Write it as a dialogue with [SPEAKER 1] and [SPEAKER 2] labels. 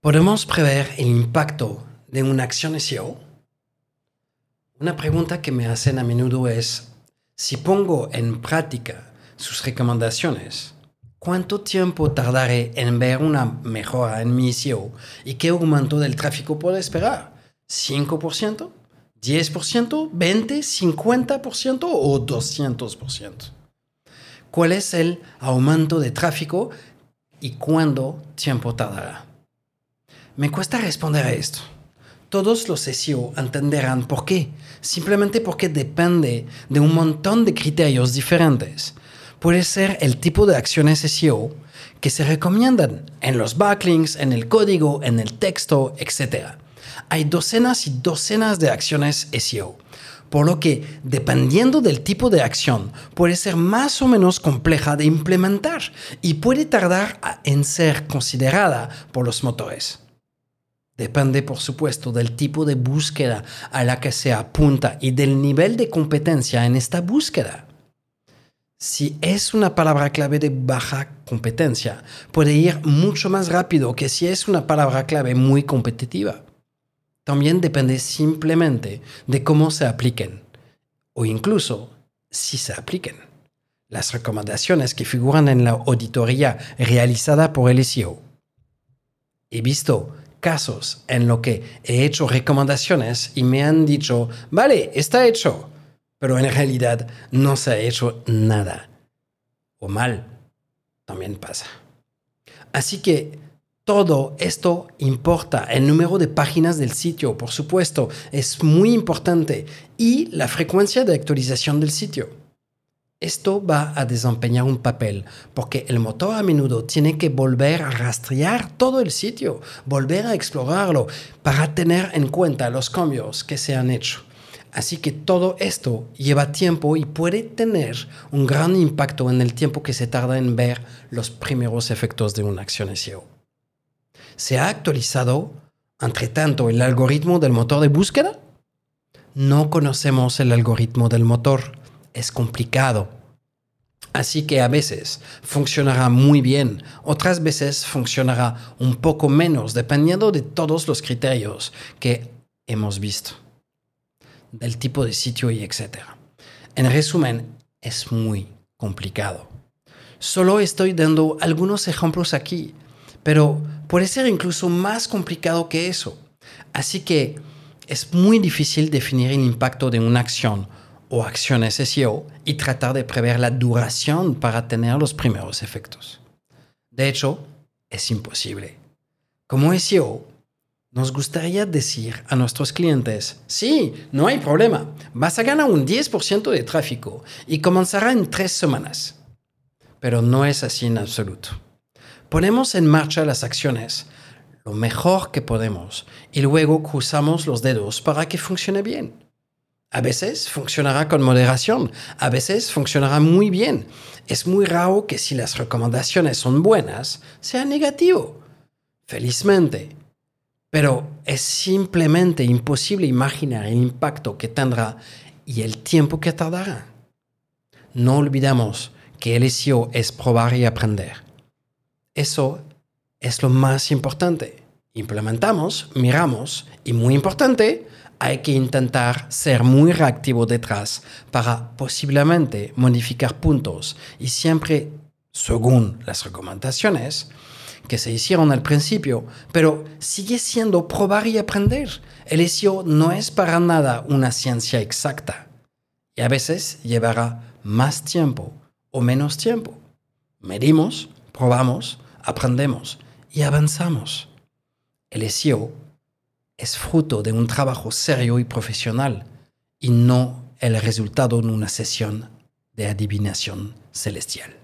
[SPEAKER 1] ¿Podemos prever el impacto de una acción SEO? Una pregunta que me hacen a menudo es, si pongo en práctica sus recomendaciones, ¿cuánto tiempo tardaré en ver una mejora en mi SEO y qué aumento del tráfico puedo esperar? ¿5%? ¿10%? ¿20%? ¿50% o 200%? ¿Cuál es el aumento de tráfico y cuánto tiempo tardará? Me cuesta responder a esto. Todos los SEO entenderán por qué. Simplemente porque depende de un montón de criterios diferentes. Puede ser el tipo de acciones SEO que se recomiendan en los backlinks, en el código, en el texto, etc. Hay docenas y docenas de acciones SEO. Por lo que, dependiendo del tipo de acción, puede ser más o menos compleja de implementar y puede tardar en ser considerada por los motores. Depende, por supuesto, del tipo de búsqueda a la que se apunta y del nivel de competencia en esta búsqueda. Si es una palabra clave de baja competencia, puede ir mucho más rápido que si es una palabra clave muy competitiva. También depende simplemente de cómo se apliquen o incluso si se apliquen. Las recomendaciones que figuran en la auditoría realizada por el SEO. He visto casos en los que he hecho recomendaciones y me han dicho, vale, está hecho, pero en realidad no se ha hecho nada. O mal, también pasa. Así que todo esto importa. El número de páginas del sitio, por supuesto, es muy importante y la frecuencia de actualización del sitio. Esto va a desempeñar un papel porque el motor a menudo tiene que volver a rastrear todo el sitio, volver a explorarlo para tener en cuenta los cambios que se han hecho. Así que todo esto lleva tiempo y puede tener un gran impacto en el tiempo que se tarda en ver los primeros efectos de una acción SEO. ¿Se ha actualizado, entre tanto, el algoritmo del motor de búsqueda? No conocemos el algoritmo del motor es complicado. Así que a veces funcionará muy bien, otras veces funcionará un poco menos, dependiendo de todos los criterios que hemos visto, del tipo de sitio y etc. En resumen, es muy complicado. Solo estoy dando algunos ejemplos aquí, pero puede ser incluso más complicado que eso. Así que es muy difícil definir el impacto de una acción o acciones SEO y tratar de prever la duración para tener los primeros efectos. De hecho, es imposible. Como SEO, nos gustaría decir a nuestros clientes, sí, no hay problema, vas a ganar un 10% de tráfico y comenzará en tres semanas. Pero no es así en absoluto. Ponemos en marcha las acciones lo mejor que podemos y luego cruzamos los dedos para que funcione bien. A veces funcionará con moderación, a veces funcionará muy bien. Es muy raro que si las recomendaciones son buenas, sea negativo. Felizmente. Pero es simplemente imposible imaginar el impacto que tendrá y el tiempo que tardará. No olvidamos que el SEO es probar y aprender. Eso es lo más importante. Implementamos, miramos y muy importante, hay que intentar ser muy reactivo detrás para posiblemente modificar puntos y siempre según las recomendaciones que se hicieron al principio, pero sigue siendo probar y aprender. El SEO no es para nada una ciencia exacta y a veces llevará más tiempo o menos tiempo. Medimos, probamos, aprendemos y avanzamos. El SEO es fruto de un trabajo serio y profesional y no el resultado de una sesión de adivinación celestial.